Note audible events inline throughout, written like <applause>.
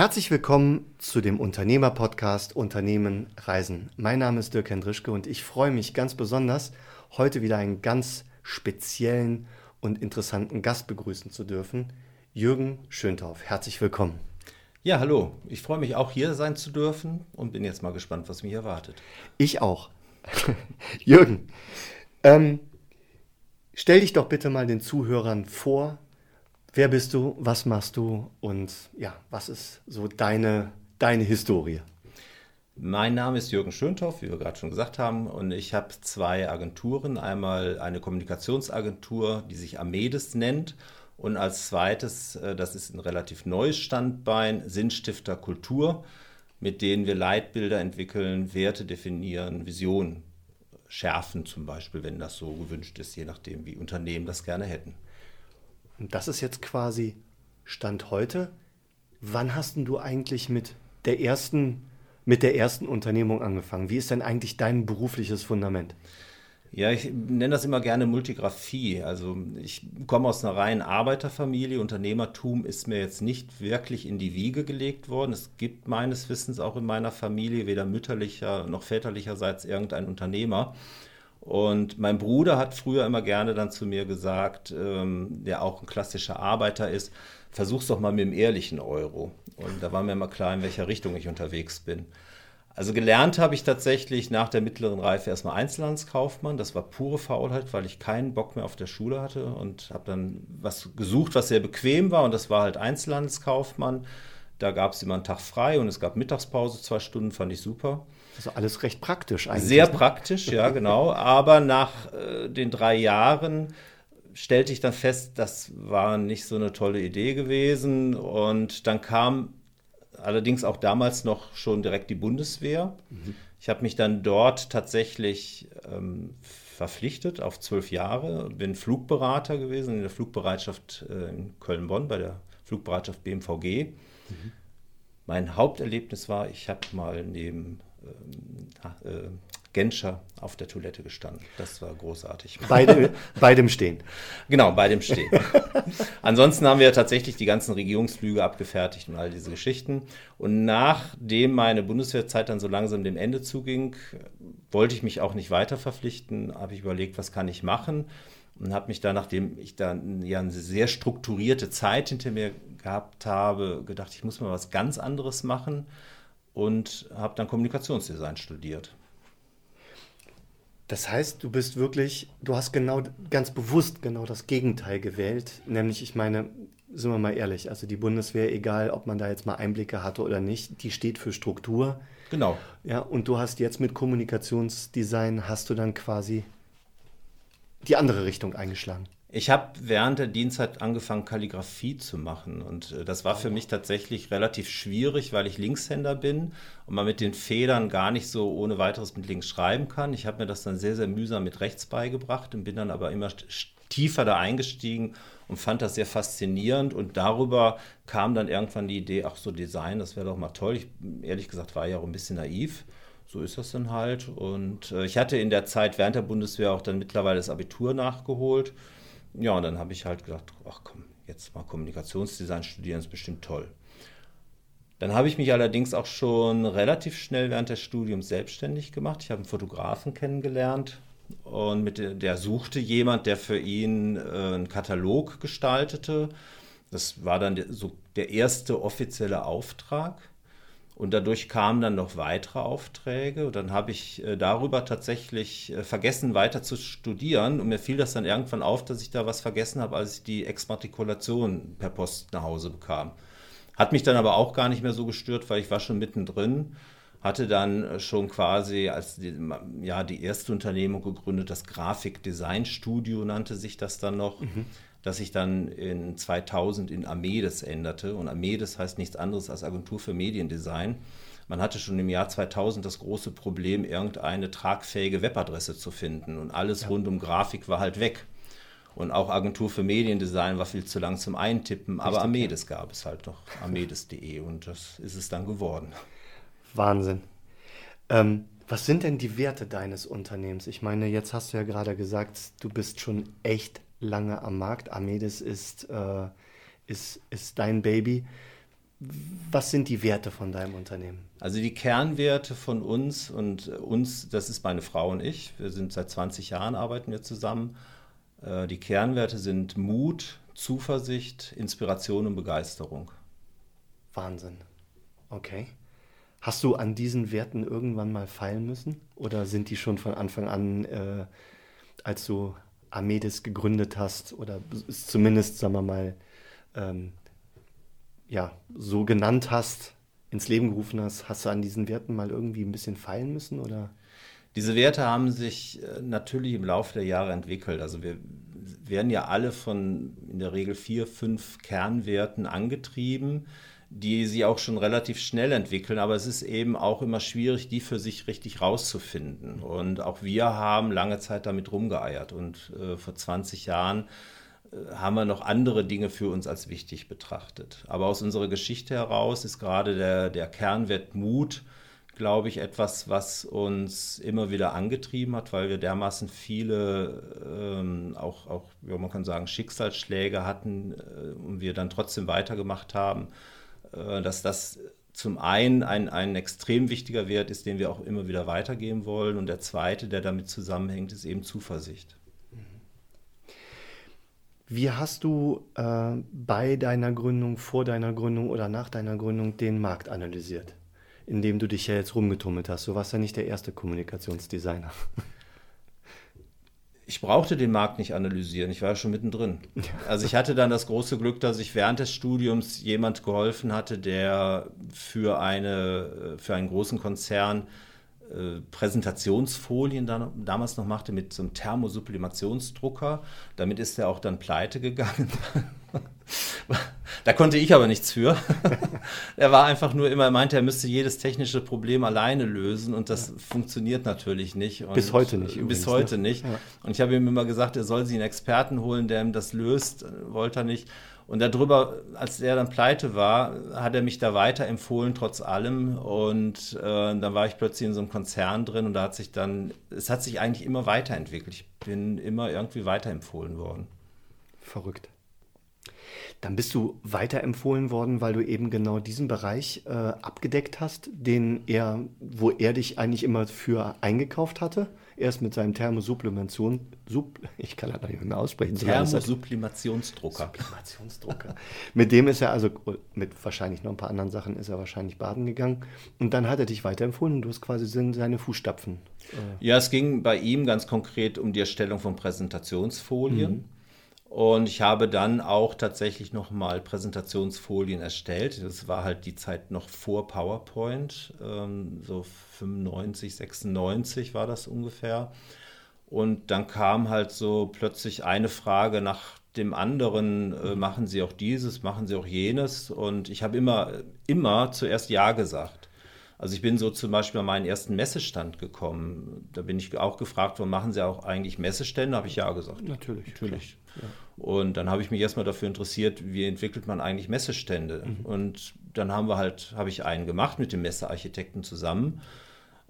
Herzlich willkommen zu dem Unternehmer-Podcast Unternehmen Reisen. Mein Name ist Dirk Hendrischke und ich freue mich ganz besonders, heute wieder einen ganz speziellen und interessanten Gast begrüßen zu dürfen. Jürgen Schöntauf, herzlich willkommen. Ja, hallo. Ich freue mich auch hier sein zu dürfen und bin jetzt mal gespannt, was mich erwartet. Ich auch. <laughs> Jürgen, ähm, stell dich doch bitte mal den Zuhörern vor, Wer bist du? Was machst du? Und ja, was ist so deine, deine Historie? Mein Name ist Jürgen Schöntoff, wie wir gerade schon gesagt haben, und ich habe zwei Agenturen. Einmal eine Kommunikationsagentur, die sich Amedes nennt, und als zweites, äh, das ist ein relativ neues Standbein, Sinnstifter Kultur, mit denen wir Leitbilder entwickeln, Werte definieren, Visionen schärfen zum Beispiel, wenn das so gewünscht ist, je nachdem, wie Unternehmen das gerne hätten. Und das ist jetzt quasi Stand heute. Wann hast du eigentlich mit der ersten, mit der ersten Unternehmung angefangen? Wie ist denn eigentlich dein berufliches Fundament? Ja, ich nenne das immer gerne Multigraphie. Also ich komme aus einer reinen Arbeiterfamilie. Unternehmertum ist mir jetzt nicht wirklich in die Wiege gelegt worden. Es gibt meines Wissens auch in meiner Familie weder mütterlicher noch väterlicherseits irgendein Unternehmer. Und mein Bruder hat früher immer gerne dann zu mir gesagt, ähm, der auch ein klassischer Arbeiter ist, versuch's doch mal mit dem ehrlichen Euro. Und da war mir immer klar, in welcher Richtung ich unterwegs bin. Also gelernt habe ich tatsächlich nach der mittleren Reife erstmal Einzelhandelskaufmann. Das war pure Faulheit, weil ich keinen Bock mehr auf der Schule hatte und habe dann was gesucht, was sehr bequem war und das war halt Einzelhandelskaufmann. Da gab es immer einen Tag frei und es gab Mittagspause, zwei Stunden, fand ich super. Also alles recht praktisch eigentlich. Sehr ne? praktisch, ja, <laughs> genau. Aber nach äh, den drei Jahren stellte ich dann fest, das war nicht so eine tolle Idee gewesen. Und dann kam allerdings auch damals noch schon direkt die Bundeswehr. Mhm. Ich habe mich dann dort tatsächlich ähm, verpflichtet auf zwölf Jahre, bin Flugberater gewesen in der Flugbereitschaft äh, in Köln-Bonn bei der Flugbereitschaft BMVG. Mhm. Mein Haupterlebnis war, ich habe mal neben äh, Genscher auf der Toilette gestanden. Das war großartig. Beide, <laughs> bei dem Stehen. Genau, bei dem Stehen. <laughs> Ansonsten haben wir tatsächlich die ganzen Regierungsflüge abgefertigt und all diese Geschichten. Und nachdem meine Bundeswehrzeit dann so langsam dem Ende zuging, wollte ich mich auch nicht weiter verpflichten, habe ich überlegt, was kann ich machen und habe mich da, nachdem ich dann ja eine sehr strukturierte Zeit hinter mir gehabt habe, gedacht, ich muss mal was ganz anderes machen und habe dann Kommunikationsdesign studiert. Das heißt, du bist wirklich, du hast genau, ganz bewusst genau das Gegenteil gewählt, nämlich, ich meine, sind wir mal ehrlich, also die Bundeswehr, egal ob man da jetzt mal Einblicke hatte oder nicht, die steht für Struktur. Genau. Ja, und du hast jetzt mit Kommunikationsdesign, hast du dann quasi die andere Richtung eingeschlagen? Ich habe während der Dienstzeit angefangen, Kalligrafie zu machen. Und äh, das war für mich tatsächlich relativ schwierig, weil ich Linkshänder bin und man mit den Federn gar nicht so ohne weiteres mit links schreiben kann. Ich habe mir das dann sehr, sehr mühsam mit rechts beigebracht und bin dann aber immer tiefer da eingestiegen und fand das sehr faszinierend. Und darüber kam dann irgendwann die Idee, ach so Design, das wäre doch mal toll. Ich, ehrlich gesagt war ich auch ein bisschen naiv so ist das dann halt. Und äh, ich hatte in der Zeit während der Bundeswehr auch dann mittlerweile das Abitur nachgeholt. Ja, und dann habe ich halt gedacht, ach komm, jetzt mal Kommunikationsdesign studieren, ist bestimmt toll. Dann habe ich mich allerdings auch schon relativ schnell während des Studiums selbstständig gemacht. Ich habe einen Fotografen kennengelernt und mit der, der suchte jemand, der für ihn äh, einen Katalog gestaltete. Das war dann der, so der erste offizielle Auftrag. Und dadurch kamen dann noch weitere Aufträge. Und dann habe ich äh, darüber tatsächlich äh, vergessen, weiter zu studieren. Und mir fiel das dann irgendwann auf, dass ich da was vergessen habe, als ich die Exmatrikulation per Post nach Hause bekam. Hat mich dann aber auch gar nicht mehr so gestört, weil ich war schon mittendrin. Hatte dann äh, schon quasi als die, ja, die erste Unternehmung gegründet, das Grafikdesignstudio nannte sich das dann noch. Mhm das sich dann in 2000 in Amedes änderte. Und Amedes heißt nichts anderes als Agentur für Mediendesign. Man hatte schon im Jahr 2000 das große Problem, irgendeine tragfähige Webadresse zu finden. Und alles ja. rund um Grafik war halt weg. Und auch Agentur für Mediendesign war viel zu lang zum Eintippen. Richtig, aber Amedes ja. gab es halt noch, amedes.de. Und das ist es dann geworden. Wahnsinn. Ähm, was sind denn die Werte deines Unternehmens? Ich meine, jetzt hast du ja gerade gesagt, du bist schon echt lange am Markt. Amedes ist, äh, ist, ist dein Baby. Was sind die Werte von deinem Unternehmen? Also die Kernwerte von uns und uns, das ist meine Frau und ich. Wir sind seit 20 Jahren arbeiten wir zusammen. Äh, die Kernwerte sind Mut, Zuversicht, Inspiration und Begeisterung. Wahnsinn. Okay. Hast du an diesen Werten irgendwann mal feilen müssen? Oder sind die schon von Anfang an, äh, als du Amedis gegründet hast, oder zumindest, sagen wir mal, ähm, ja, so genannt hast, ins Leben gerufen hast, hast du an diesen Werten mal irgendwie ein bisschen feilen müssen oder? Diese Werte haben sich äh, natürlich im Laufe der Jahre entwickelt. Also wir werden ja alle von in der Regel vier, fünf Kernwerten angetrieben, die sie auch schon relativ schnell entwickeln. Aber es ist eben auch immer schwierig, die für sich richtig rauszufinden. Und auch wir haben lange Zeit damit rumgeeiert. Und äh, vor 20 Jahren haben wir noch andere Dinge für uns als wichtig betrachtet. Aber aus unserer Geschichte heraus ist gerade der, der Kernwert Mut, glaube ich, etwas, was uns immer wieder angetrieben hat, weil wir dermaßen viele, ähm, auch, auch ja, man kann sagen, Schicksalsschläge hatten äh, und wir dann trotzdem weitergemacht haben, äh, dass das zum einen ein, ein extrem wichtiger Wert ist, den wir auch immer wieder weitergeben wollen. Und der zweite, der damit zusammenhängt, ist eben Zuversicht. Wie hast du äh, bei deiner Gründung, vor deiner Gründung oder nach deiner Gründung den Markt analysiert? Indem du dich ja jetzt rumgetummelt hast. Du warst ja nicht der erste Kommunikationsdesigner. <laughs> Ich brauchte den Markt nicht analysieren, ich war ja schon mittendrin. Also ich hatte dann das große Glück, dass ich während des Studiums jemand geholfen hatte, der für, eine, für einen großen Konzern äh, Präsentationsfolien dann, damals noch machte mit so einem Thermosublimationsdrucker. Damit ist er auch dann pleite gegangen. <laughs> da konnte ich aber nichts für. <laughs> er war einfach nur immer, er meinte, er müsste jedes technische Problem alleine lösen und das ja. funktioniert natürlich nicht. Und bis heute nicht. Übrigens, bis heute ne? nicht. Ja. Und ich habe ihm immer gesagt, er soll sich einen Experten holen, der ihm das löst. Wollte er nicht. Und darüber, als er dann pleite war, hat er mich da weiterempfohlen, trotz allem. Und äh, dann war ich plötzlich in so einem Konzern drin und da hat sich dann, es hat sich eigentlich immer weiterentwickelt. Ich bin immer irgendwie weiterempfohlen worden. Verrückt. Dann bist du weiterempfohlen worden, weil du eben genau diesen Bereich äh, abgedeckt hast, den er, wo er dich eigentlich immer für eingekauft hatte erst mit seinem Thermosublimation, Sub, <laughs> ich kann das nicht mehr aussprechen. Thermosublimationsdrucker. Sublimationsdrucker. <laughs> mit dem ist er also, mit wahrscheinlich noch ein paar anderen Sachen, ist er wahrscheinlich baden gegangen. Und dann hat er dich weiterempfohlen und du hast quasi seine Fußstapfen. Äh ja, es ging bei ihm ganz konkret um die Erstellung von Präsentationsfolien. Mhm. Und ich habe dann auch tatsächlich nochmal Präsentationsfolien erstellt. Das war halt die Zeit noch vor PowerPoint, ähm, so 95, 96 war das ungefähr. Und dann kam halt so plötzlich eine Frage nach dem anderen, äh, machen Sie auch dieses, machen Sie auch jenes. Und ich habe immer, immer zuerst Ja gesagt. Also ich bin so zum Beispiel an meinen ersten Messestand gekommen. Da bin ich auch gefragt worden, machen Sie auch eigentlich Messestände? Habe ich ja gesagt. Natürlich. Natürlich. Ja. Und dann habe ich mich erstmal dafür interessiert, wie entwickelt man eigentlich Messestände? Mhm. Und dann haben wir halt, habe ich einen gemacht mit dem Messearchitekten zusammen.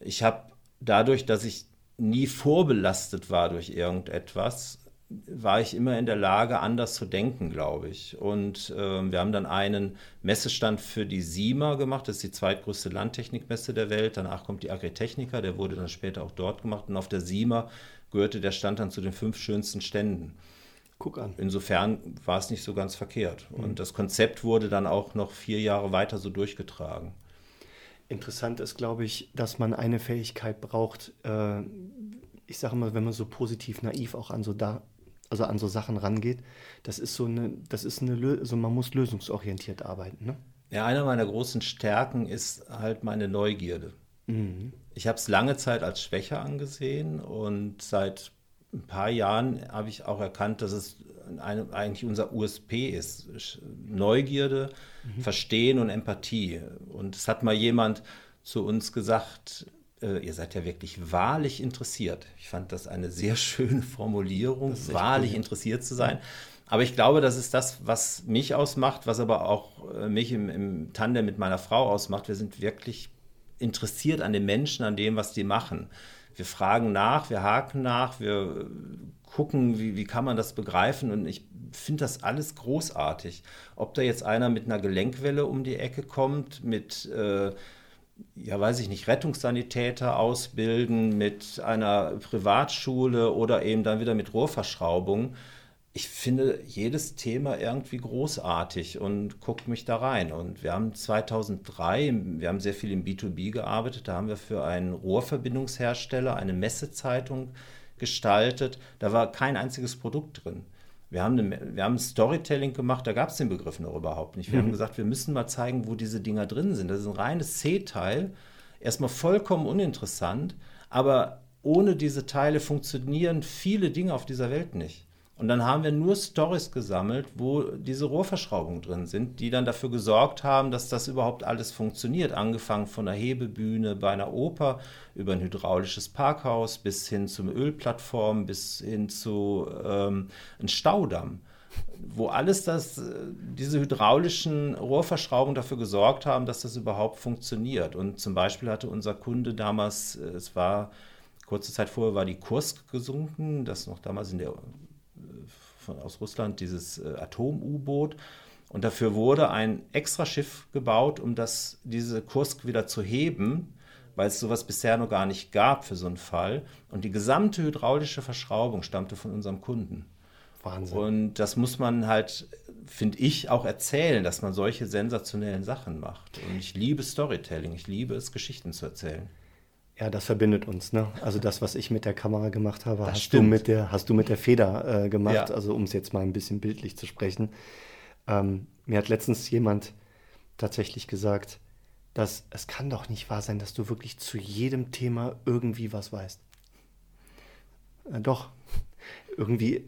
Ich habe dadurch, dass ich nie vorbelastet war durch irgendetwas, war ich immer in der Lage, anders zu denken, glaube ich. Und äh, wir haben dann einen Messestand für die SIMA gemacht. Das ist die zweitgrößte Landtechnikmesse der Welt. Danach kommt die Agritechnica, der wurde dann später auch dort gemacht. Und auf der SIMA gehörte der Stand dann zu den fünf schönsten Ständen. Guck an. Insofern war es nicht so ganz verkehrt. Mhm. Und das Konzept wurde dann auch noch vier Jahre weiter so durchgetragen. Interessant ist, glaube ich, dass man eine Fähigkeit braucht. Äh, ich sage mal, wenn man so positiv naiv auch an so da, also an so Sachen rangeht, das ist so eine, das ist eine, also man muss lösungsorientiert arbeiten. Ne? Ja, eine meiner großen Stärken ist halt meine Neugierde. Mhm. Ich habe es lange Zeit als Schwäche angesehen und seit ein paar Jahren habe ich auch erkannt, dass es eine, eigentlich unser USP ist. Neugierde, mhm. Verstehen und Empathie. Und es hat mal jemand zu uns gesagt, äh, ihr seid ja wirklich wahrlich interessiert. Ich fand das eine sehr schöne Formulierung, wahrlich cool. interessiert zu sein. Aber ich glaube, das ist das, was mich ausmacht, was aber auch äh, mich im, im Tandem mit meiner Frau ausmacht. Wir sind wirklich interessiert an den Menschen, an dem, was die machen wir fragen nach, wir haken nach, wir gucken, wie, wie kann man das begreifen. Und ich finde das alles großartig. Ob da jetzt einer mit einer Gelenkwelle um die Ecke kommt, mit, äh, ja weiß ich nicht, Rettungssanitäter ausbilden, mit einer Privatschule oder eben dann wieder mit Rohrverschraubung ich finde jedes Thema irgendwie großartig und gucke mich da rein. Und wir haben 2003, wir haben sehr viel im B2B gearbeitet, da haben wir für einen Rohrverbindungshersteller eine Messezeitung gestaltet. Da war kein einziges Produkt drin. Wir haben, eine, wir haben Storytelling gemacht, da gab es den Begriff noch überhaupt nicht. Wir mhm. haben gesagt, wir müssen mal zeigen, wo diese Dinger drin sind. Das ist ein reines C-Teil, erstmal vollkommen uninteressant, aber ohne diese Teile funktionieren viele Dinge auf dieser Welt nicht. Und dann haben wir nur Stories gesammelt, wo diese Rohrverschraubungen drin sind, die dann dafür gesorgt haben, dass das überhaupt alles funktioniert. Angefangen von einer Hebebühne bei einer Oper über ein hydraulisches Parkhaus bis hin zum Ölplattform, bis hin zu ähm, einem Staudamm wo alles das, diese hydraulischen Rohrverschraubungen dafür gesorgt haben, dass das überhaupt funktioniert. Und zum Beispiel hatte unser Kunde damals, es war kurze Zeit vorher war die Kursk gesunken, das noch damals in der von, aus Russland, dieses äh, Atom-U-Boot. Und dafür wurde ein extra Schiff gebaut, um das, diese Kursk wieder zu heben, weil es sowas bisher noch gar nicht gab für so einen Fall. Und die gesamte hydraulische Verschraubung stammte von unserem Kunden. Wahnsinn. Und das muss man halt, finde ich, auch erzählen, dass man solche sensationellen Sachen macht. Und ich liebe Storytelling, ich liebe es, Geschichten zu erzählen. Ja, das verbindet uns. Ne? Also das, was ich mit der Kamera gemacht habe, hast du, mit der, hast du mit der Feder äh, gemacht. Ja. Also um es jetzt mal ein bisschen bildlich zu sprechen. Ähm, mir hat letztens jemand tatsächlich gesagt, dass es kann doch nicht wahr sein, dass du wirklich zu jedem Thema irgendwie was weißt. Äh, doch, irgendwie,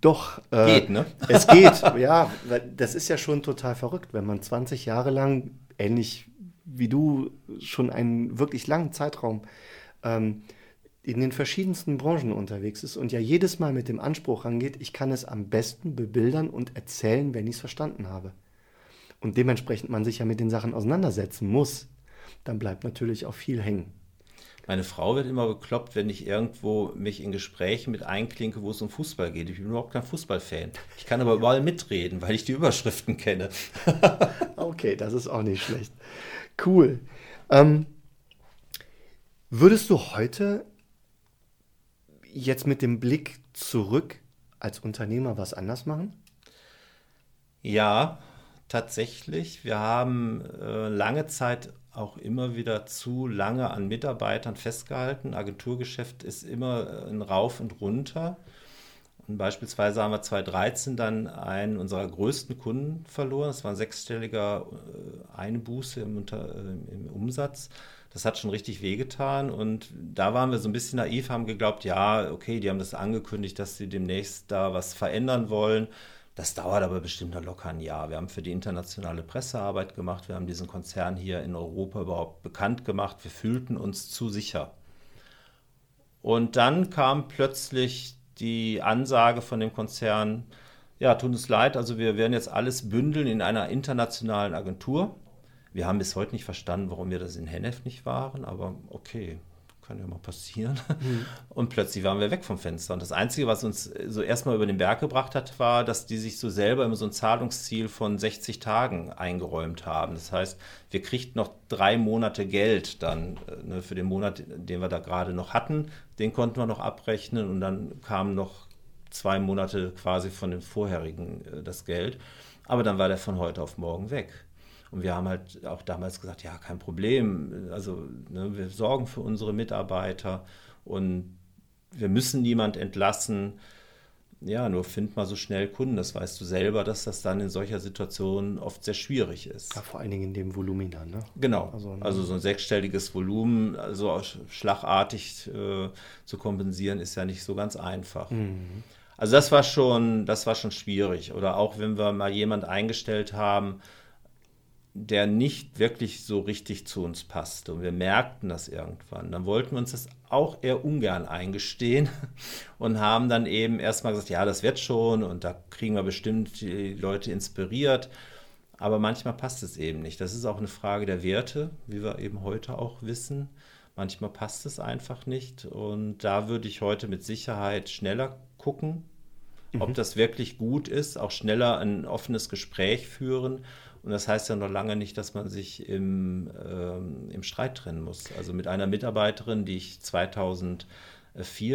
doch. Äh, geht, ne? Es geht, ja. Das ist ja schon total verrückt, wenn man 20 Jahre lang, ähnlich wie du schon einen wirklich langen Zeitraum ähm, in den verschiedensten Branchen unterwegs ist und ja jedes Mal mit dem Anspruch rangeht, ich kann es am besten bebildern und erzählen, wenn ich es verstanden habe. Und dementsprechend man sich ja mit den Sachen auseinandersetzen muss, dann bleibt natürlich auch viel hängen. Meine Frau wird immer bekloppt, wenn ich irgendwo mich in Gesprächen mit einklinke, wo es um Fußball geht. Ich bin überhaupt kein Fußballfan. Ich kann aber überall mitreden, weil ich die Überschriften kenne. <laughs> okay, das ist auch nicht schlecht. Cool. Ähm, würdest du heute jetzt mit dem Blick zurück als Unternehmer was anders machen? Ja, tatsächlich. Wir haben äh, lange Zeit auch immer wieder zu lange an Mitarbeitern festgehalten. Agenturgeschäft ist immer ein Rauf und runter. Und beispielsweise haben wir 2013 dann einen unserer größten Kunden verloren. Das war ein sechsstelliger äh, Einbuße im, Unter, äh, im Umsatz. Das hat schon richtig wehgetan. Und da waren wir so ein bisschen naiv, haben geglaubt, ja, okay, die haben das angekündigt, dass sie demnächst da was verändern wollen. Das dauert aber bestimmt noch locker ein Jahr. Wir haben für die internationale Pressearbeit gemacht. Wir haben diesen Konzern hier in Europa überhaupt bekannt gemacht. Wir fühlten uns zu sicher. Und dann kam plötzlich die Ansage von dem Konzern, ja, tut uns leid, also wir werden jetzt alles bündeln in einer internationalen Agentur. Wir haben bis heute nicht verstanden, warum wir das in Hennef nicht waren, aber okay, kann ja mal passieren. Mhm. <laughs> Und plötzlich waren wir weg vom Fenster. Und das Einzige, was uns so erstmal über den Berg gebracht hat, war, dass die sich so selber immer so ein Zahlungsziel von 60 Tagen eingeräumt haben. Das heißt, wir kriegten noch drei Monate Geld dann äh, ne, für den Monat, den wir da gerade noch hatten. Den konnten wir noch abrechnen und dann kamen noch zwei Monate quasi von dem vorherigen äh, das Geld. Aber dann war der von heute auf morgen weg. Und wir haben halt auch damals gesagt, ja, kein Problem. Also ne, wir sorgen für unsere Mitarbeiter und wir müssen niemand entlassen. Ja, nur find mal so schnell Kunden. Das weißt du selber, dass das dann in solcher Situation oft sehr schwierig ist. Ja, vor allen Dingen in dem Volumen dann, ne? Genau. Also, ne? also so ein sechsstelliges Volumen, also schlagartig äh, zu kompensieren, ist ja nicht so ganz einfach. Mhm. Also das war schon, das war schon schwierig. Oder auch wenn wir mal jemand eingestellt haben, der nicht wirklich so richtig zu uns passte. Und wir merkten das irgendwann. Dann wollten wir uns das auch eher ungern eingestehen <laughs> und haben dann eben erstmal gesagt, ja, das wird schon und da kriegen wir bestimmt die Leute inspiriert. Aber manchmal passt es eben nicht. Das ist auch eine Frage der Werte, wie wir eben heute auch wissen. Manchmal passt es einfach nicht. Und da würde ich heute mit Sicherheit schneller gucken, mhm. ob das wirklich gut ist, auch schneller ein offenes Gespräch führen. Und das heißt ja noch lange nicht, dass man sich im, ähm, im Streit trennen muss. Also mit einer Mitarbeiterin, die ich 2004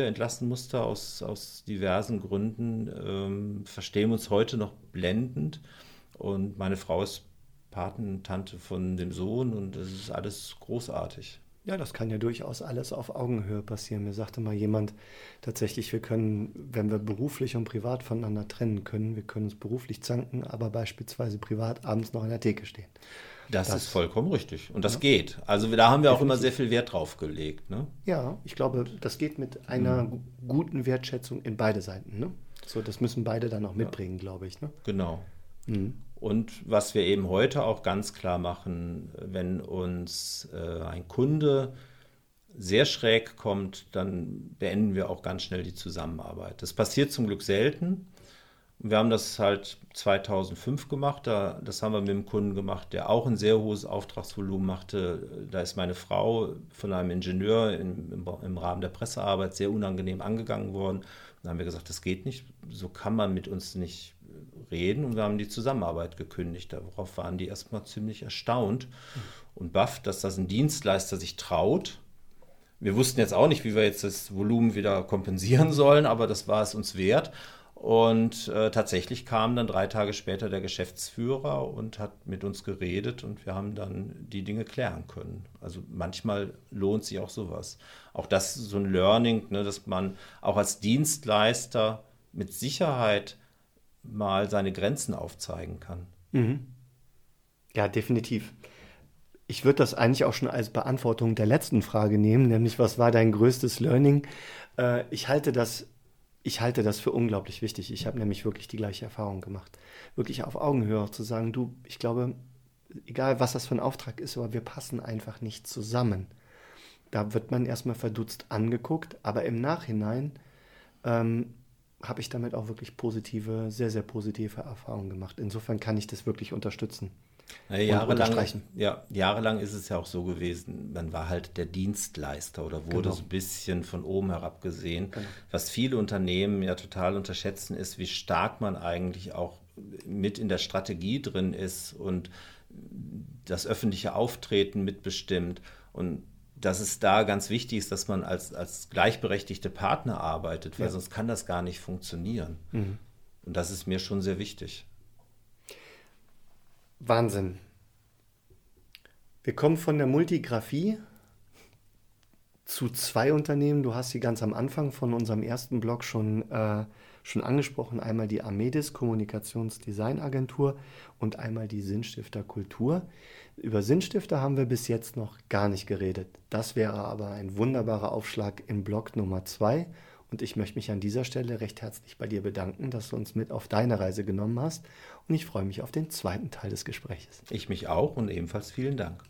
entlassen musste aus, aus diversen Gründen, ähm, verstehen wir uns heute noch blendend. Und meine Frau ist Patentante von dem Sohn und das ist alles großartig. Ja, das kann ja durchaus alles auf Augenhöhe passieren. Mir sagte mal jemand tatsächlich, wir können, wenn wir beruflich und privat voneinander trennen können, wir können uns beruflich zanken, aber beispielsweise privat abends noch in der Theke stehen. Das, das ist vollkommen richtig. Und das ja. geht. Also da haben wir auch immer sehr viel Wert drauf gelegt. Ne? Ja, ich glaube, das geht mit einer mhm. guten Wertschätzung in beide Seiten. Ne? So, das müssen beide dann auch mitbringen, ja. glaube ich. Ne? Genau. Mhm. Und was wir eben heute auch ganz klar machen, wenn uns äh, ein Kunde sehr schräg kommt, dann beenden wir auch ganz schnell die Zusammenarbeit. Das passiert zum Glück selten. Wir haben das halt 2005 gemacht. Da, das haben wir mit einem Kunden gemacht, der auch ein sehr hohes Auftragsvolumen machte. Da ist meine Frau von einem Ingenieur im, im, im Rahmen der Pressearbeit sehr unangenehm angegangen worden. Da haben wir gesagt, das geht nicht. So kann man mit uns nicht reden und wir haben die Zusammenarbeit gekündigt. Darauf waren die erstmal ziemlich erstaunt und baff, dass das ein Dienstleister sich traut. Wir wussten jetzt auch nicht, wie wir jetzt das Volumen wieder kompensieren sollen, aber das war es uns wert. Und äh, tatsächlich kam dann drei Tage später der Geschäftsführer und hat mit uns geredet und wir haben dann die Dinge klären können. Also manchmal lohnt sich auch sowas. Auch das ist so ein Learning, ne, dass man auch als Dienstleister mit Sicherheit mal seine Grenzen aufzeigen kann. Mhm. Ja, definitiv. Ich würde das eigentlich auch schon als Beantwortung der letzten Frage nehmen, nämlich was war dein größtes Learning? Äh, ich halte das, ich halte das für unglaublich wichtig. Ich habe nämlich wirklich die gleiche Erfahrung gemacht. Wirklich auf Augenhöhe zu sagen, du, ich glaube, egal was das für ein Auftrag ist, aber wir passen einfach nicht zusammen. Da wird man erstmal verdutzt angeguckt, aber im Nachhinein ähm, habe ich damit auch wirklich positive, sehr, sehr positive Erfahrungen gemacht. Insofern kann ich das wirklich unterstützen. Ja, jahrelang, ja, jahrelang ist es ja auch so gewesen, man war halt der Dienstleister oder wurde genau. so ein bisschen von oben herab gesehen. Genau. Was viele Unternehmen ja total unterschätzen, ist, wie stark man eigentlich auch mit in der Strategie drin ist und das öffentliche Auftreten mitbestimmt. Und dass es da ganz wichtig ist, dass man als, als gleichberechtigte Partner arbeitet, weil ja. sonst kann das gar nicht funktionieren. Mhm. Und das ist mir schon sehr wichtig. Wahnsinn. Wir kommen von der Multigraphie zu zwei Unternehmen. Du hast sie ganz am Anfang von unserem ersten Blog schon, äh, schon angesprochen. Einmal die Amedis Kommunikationsdesignagentur und einmal die Sinnstifter Kultur. Über Sinnstifter haben wir bis jetzt noch gar nicht geredet. Das wäre aber ein wunderbarer Aufschlag im Blog Nummer 2. Und ich möchte mich an dieser Stelle recht herzlich bei dir bedanken, dass du uns mit auf deine Reise genommen hast. Und ich freue mich auf den zweiten Teil des Gesprächs. Ich mich auch und ebenfalls vielen Dank.